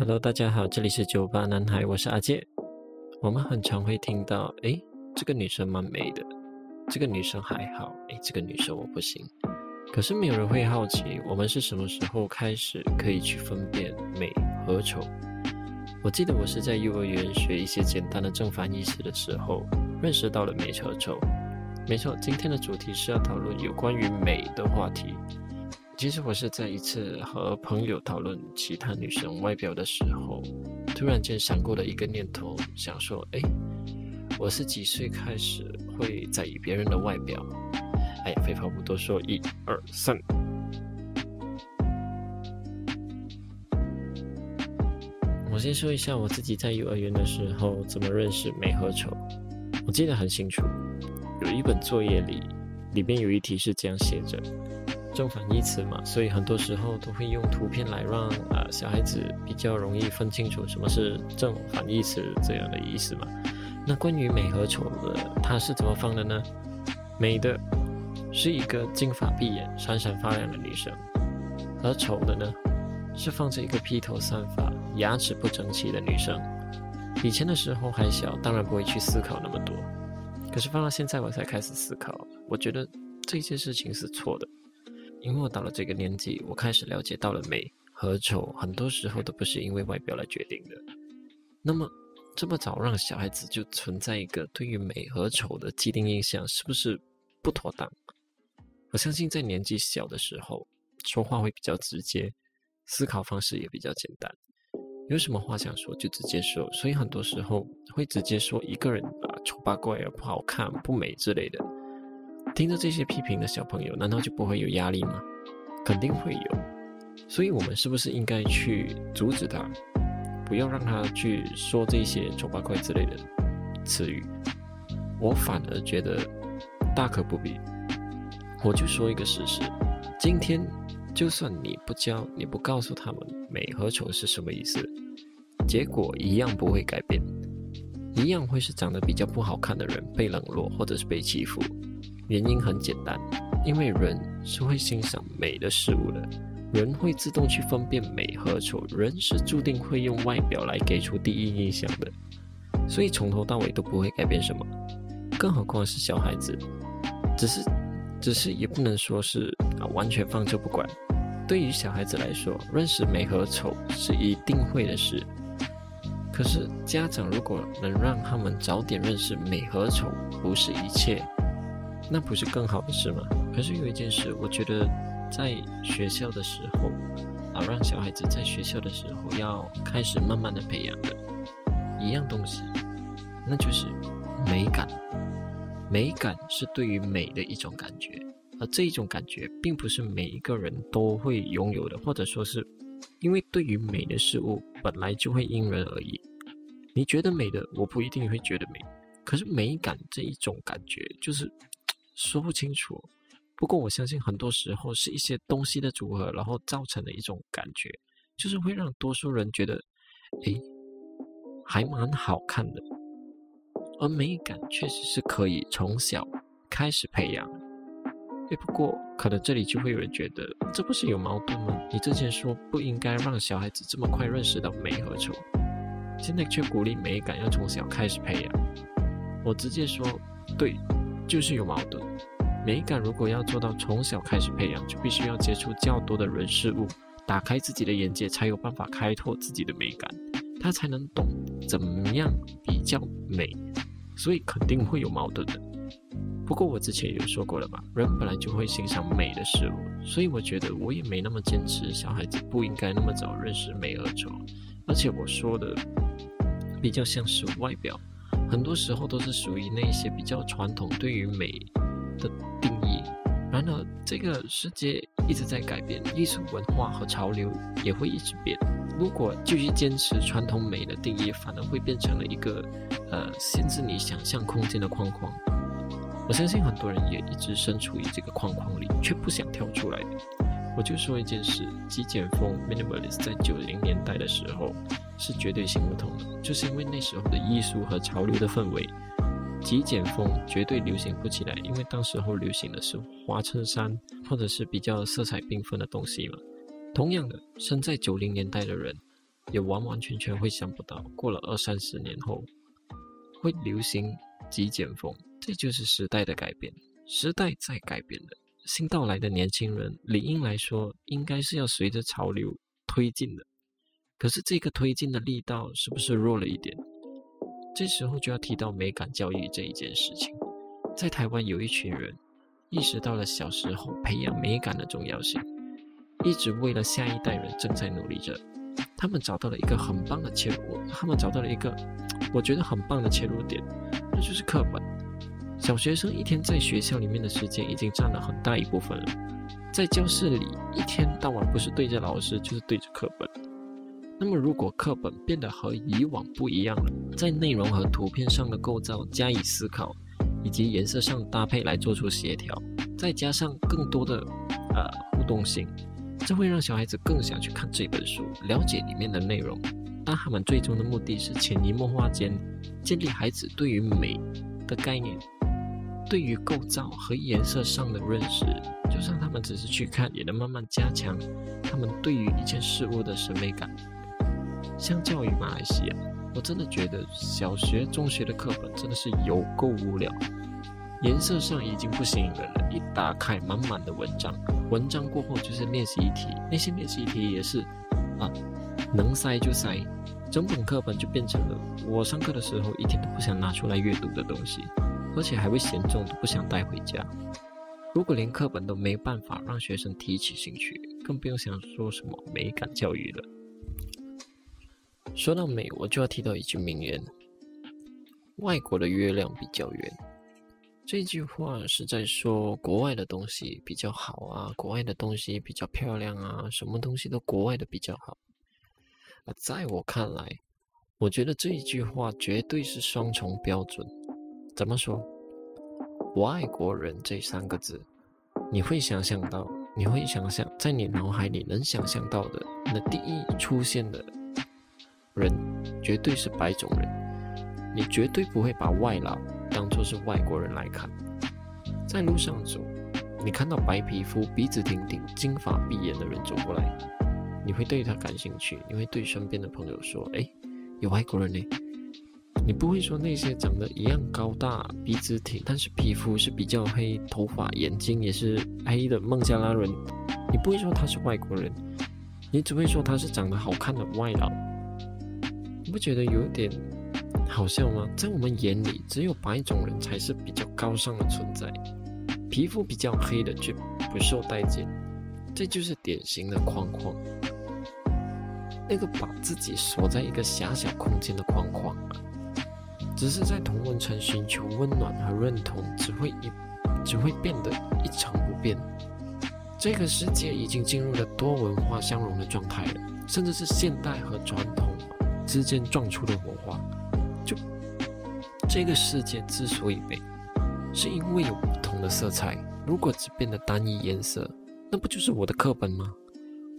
Hello，大家好，这里是酒吧男孩，我是阿健。我们很常会听到，诶，这个女生蛮美的，这个女生还好，诶，这个女生我不行。可是没有人会好奇，我们是什么时候开始可以去分辨美和丑？我记得我是在幼儿园学一些简单的正反义词的时候，认识到了美和丑。没错，今天的主题是要讨论有关于美的话题。其实我是在一次和朋友讨论其他女生外表的时候，突然间闪过了一个念头，想说：哎，我是几岁开始会在意别人的外表？哎，废话不多说，一二三。我先说一下我自己在幼儿园的时候怎么认识美和丑。我记得很清楚，有一本作业里，里边有一题是这样写着。正反义词嘛，所以很多时候都会用图片来让呃小孩子比较容易分清楚什么是正反义词这样的意思嘛。那关于美和丑的，它是怎么放的呢？美的是一个金发碧眼、闪闪发亮的女生，而丑的呢，是放着一个披头散发、牙齿不整齐的女生。以前的时候还小，当然不会去思考那么多。可是放到现在，我才开始思考，我觉得这件事情是错的。因为我到了这个年纪，我开始了解到了美和丑，很多时候都不是因为外表来决定的。那么这么早让小孩子就存在一个对于美和丑的既定印象，是不是不妥当？我相信在年纪小的时候，说话会比较直接，思考方式也比较简单，有什么话想说就直接说，所以很多时候会直接说一个人啊丑八怪啊不好看不美之类的。听着这些批评的小朋友，难道就不会有压力吗？肯定会有。所以，我们是不是应该去阻止他，不要让他去说这些丑八怪之类的词语？我反而觉得大可不必。我就说一个事实：今天就算你不教，你不告诉他们美和丑是什么意思，结果一样不会改变，一样会是长得比较不好看的人被冷落，或者是被欺负。原因很简单，因为人是会欣赏美的事物的，人会自动去分辨美和丑，人是注定会用外表来给出第一印象的，所以从头到尾都不会改变什么，更何况是小孩子，只是，只是也不能说是啊完全放着不管。对于小孩子来说，认识美和丑是一定会的事，可是家长如果能让他们早点认识美和丑不是一切。那不是更好的事吗？可是有一件事，我觉得在学校的时候，啊，让小孩子在学校的时候要开始慢慢的培养的一样东西，那就是美感。美感是对于美的一种感觉，而这一种感觉并不是每一个人都会拥有的，或者说是因为对于美的事物本来就会因人而异。你觉得美的，我不一定会觉得美。可是美感这一种感觉，就是。说不清楚，不过我相信很多时候是一些东西的组合，然后造成的一种感觉，就是会让多数人觉得，诶，还蛮好看的。而美感确实是可以从小开始培养。诶，不过可能这里就会有人觉得，这不是有矛盾吗？你之前说不应该让小孩子这么快认识到美和丑，现在却鼓励美感要从小开始培养。我直接说，对。就是有矛盾。美感如果要做到从小开始培养，就必须要接触较多的人事物，打开自己的眼界，才有办法开拓自己的美感，他才能懂怎么样比较美。所以肯定会有矛盾的。不过我之前有说过了嘛，人本来就会欣赏美的事物，所以我觉得我也没那么坚持小孩子不应该那么早认识美和丑。而且我说的比较像是外表。很多时候都是属于那些比较传统对于美的定义。然而，这个世界一直在改变，艺术文化和潮流也会一直变。如果继续坚持传统美的定义，反而会变成了一个呃限制你想象空间的框框。我相信很多人也一直身处于这个框框里，却不想跳出来。我就说一件事：极简风 （minimalist） 在九零年代的时候。是绝对行不通的，就是因为那时候的艺术和潮流的氛围，极简风绝对流行不起来，因为当时候流行的是花衬衫或者是比较色彩缤纷的东西嘛。同样的，生在九零年代的人，也完完全全会想不到，过了二三十年后会流行极简风。这就是时代的改变，时代在改变了。新到来的年轻人，理应来说，应该是要随着潮流推进的。可是这个推进的力道是不是弱了一点？这时候就要提到美感教育这一件事情。在台湾有一群人意识到了小时候培养美感的重要性，一直为了下一代人正在努力着。他们找到了一个很棒的切入，他们找到了一个我觉得很棒的切入点，那就是课本。小学生一天在学校里面的时间已经占了很大一部分了，在教室里一天到晚不是对着老师就是对着课本。那么如果课本变得和以往不一样了，在内容和图片上的构造加以思考，以及颜色上搭配来做出协调，再加上更多的呃互动性，这会让小孩子更想去看这本书，了解里面的内容。但他们最终的目的是潜移默化间建立孩子对于美的概念。对于构造和颜色上的认识，就算他们只是去看，也能慢慢加强他们对于一件事物的审美感。相较于马来西亚，我真的觉得小学、中学的课本真的是有够无聊，颜色上已经不吸引人了。一打开，满满的文章，文章过后就是练习题，那些练习题也是啊，能塞就塞，整本课本就变成了我上课的时候一天都不想拿出来阅读的东西。而且还会嫌重，都不想带回家。如果连课本都没办法让学生提起兴趣，更不用想说什么美感教育了。说到美，我就要提到一句名言：“外国的月亮比较圆。”这句话是在说国外的东西比较好啊，国外的东西比较漂亮啊，什么东西都国外的比较好。啊，在我看来，我觉得这一句话绝对是双重标准。怎么说？外国人这三个字，你会想象到，你会想象在你脑海里能想象到的，那第一出现的人，绝对是白种人。你绝对不会把外劳当作是外国人来看。在路上走，你看到白皮肤、鼻子挺挺、金发碧眼的人走过来，你会对他感兴趣，你会对身边的朋友说：“哎，有外国人呢。”你不会说那些长得一样高大、鼻子挺，但是皮肤是比较黑、头发、眼睛也是黑的孟加拉人，你不会说他是外国人，你只会说他是长得好看的外劳。你不觉得有点好笑吗？在我们眼里，只有白种人才是比较高尚的存在，皮肤比较黑的却不受待见，这就是典型的框框，那个把自己锁在一个狭小空间的框框。只是在同温层寻求温暖和认同，只会一只会变得一成不变。这个世界已经进入了多文化相融的状态了，甚至是现代和传统之间撞出的火花。就这个世界之所以美，是因为有不同的色彩。如果只变得单一颜色，那不就是我的课本吗？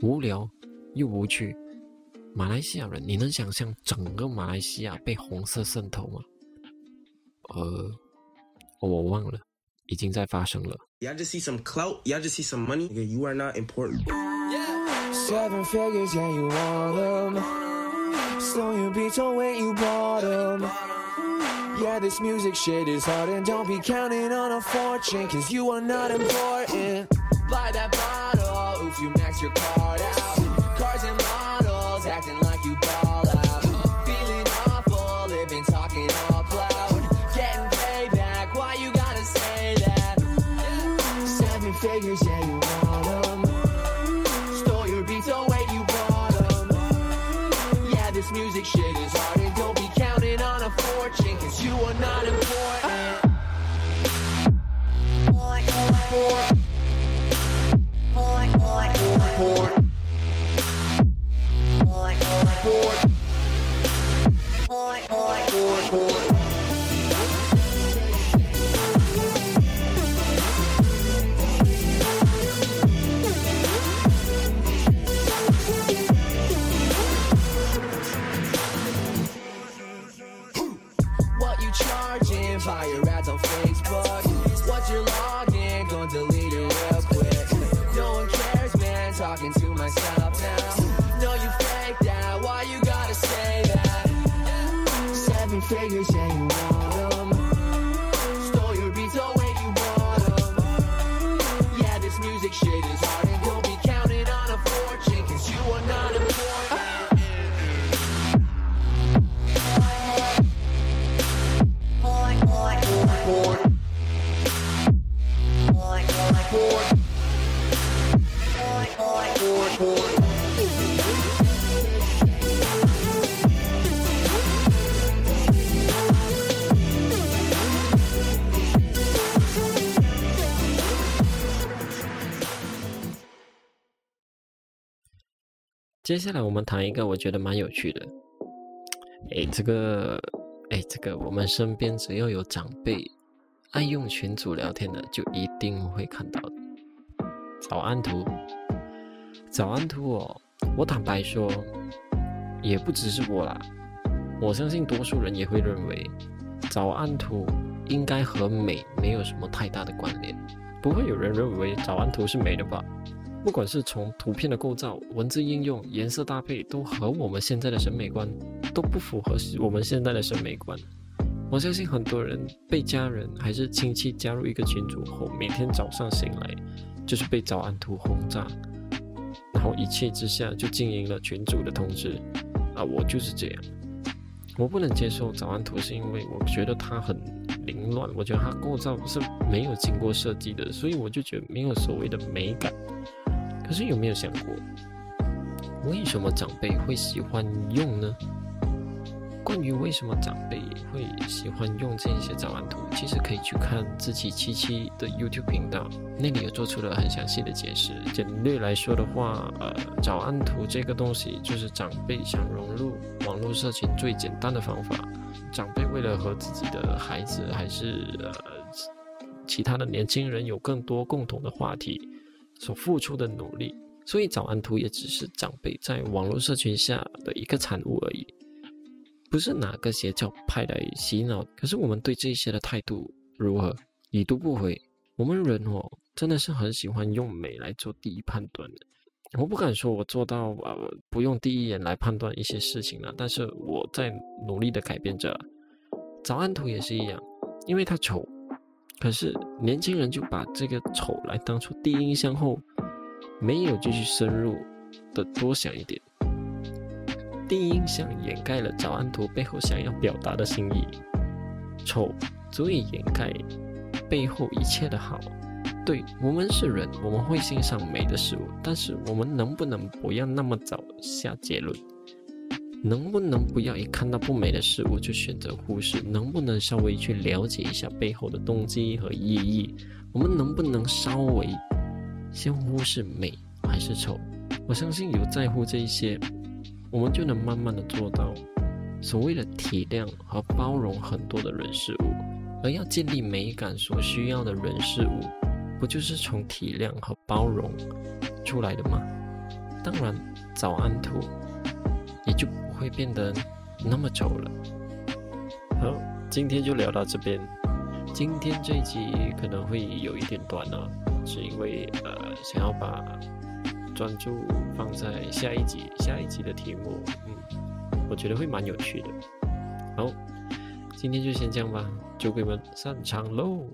无聊又无趣。马来西亚人，你能想象整个马来西亚被红色渗透吗？呃，我忘了，已经在发生了。Y'all just see some clout, y'all just see some money. You are not important. Seven figures, yeah, you want them. So you beat on when you bought them. Yeah, this music shit is hard, and don't be counting on a fortune, cause you are not important. Buy that bottle if you max your card out. figure, she ain't wrong. 接下来我们谈一个我觉得蛮有趣的。哎，这个，哎，这个，我们身边只要有长辈爱用群组聊天的，就一定会看到的。早安图，早安图哦！我坦白说，也不只是我啦，我相信多数人也会认为，早安图应该和美没有什么太大的关联。不会有人认为早安图是美的吧？不管是从图片的构造、文字应用、颜色搭配，都和我们现在的审美观都不符合我们现在的审美观。我相信很多人被家人还是亲戚加入一个群组后，每天早上醒来就是被早安图轰炸，然后一气之下就经营了群组的通知。啊，我就是这样，我不能接受早安图，是因为我觉得它很凌乱，我觉得它构造是没有经过设计的，所以我就觉得没有所谓的美感。可是有没有想过，为什么长辈会喜欢用呢？关于为什么长辈会喜欢用这些早安图，其实可以去看自己七七的 YouTube 频道，那里有做出了很详细的解释。简略来说的话，呃，早安图这个东西就是长辈想融入网络社群最简单的方法。长辈为了和自己的孩子还是呃其他的年轻人有更多共同的话题。所付出的努力，所以早安图也只是长辈在网络社群下的一个产物而已，不是哪个邪教派来洗脑。可是我们对这些的态度如何？已读不回。我们人哦，真的是很喜欢用美来做第一判断的。我不敢说我做到呃不用第一眼来判断一些事情了，但是我在努力的改变着。早安图也是一样，因为它丑。可是年轻人就把这个丑来当做第一印象后，没有继续深入的多想一点。第一印象掩盖了早安图背后想要表达的心意，丑足以掩盖背后一切的好。对我们是人，我们会欣赏美的事物，但是我们能不能不要那么早下结论？能不能不要一看到不美的事物就选择忽视？能不能稍微去了解一下背后的动机和意义？我们能不能稍微先忽视美还是丑？我相信有在乎这一些，我们就能慢慢的做到所谓的体谅和包容很多的人事物。而要建立美感所需要的人事物，不就是从体谅和包容出来的吗？当然，早安图也就。会变得那么丑了。好，今天就聊到这边。今天这一集可能会有一点短呢，是因为呃想要把专注放在下一集，下一集的题目，嗯，我觉得会蛮有趣的。好，今天就先这样吧，酒鬼们散场喽。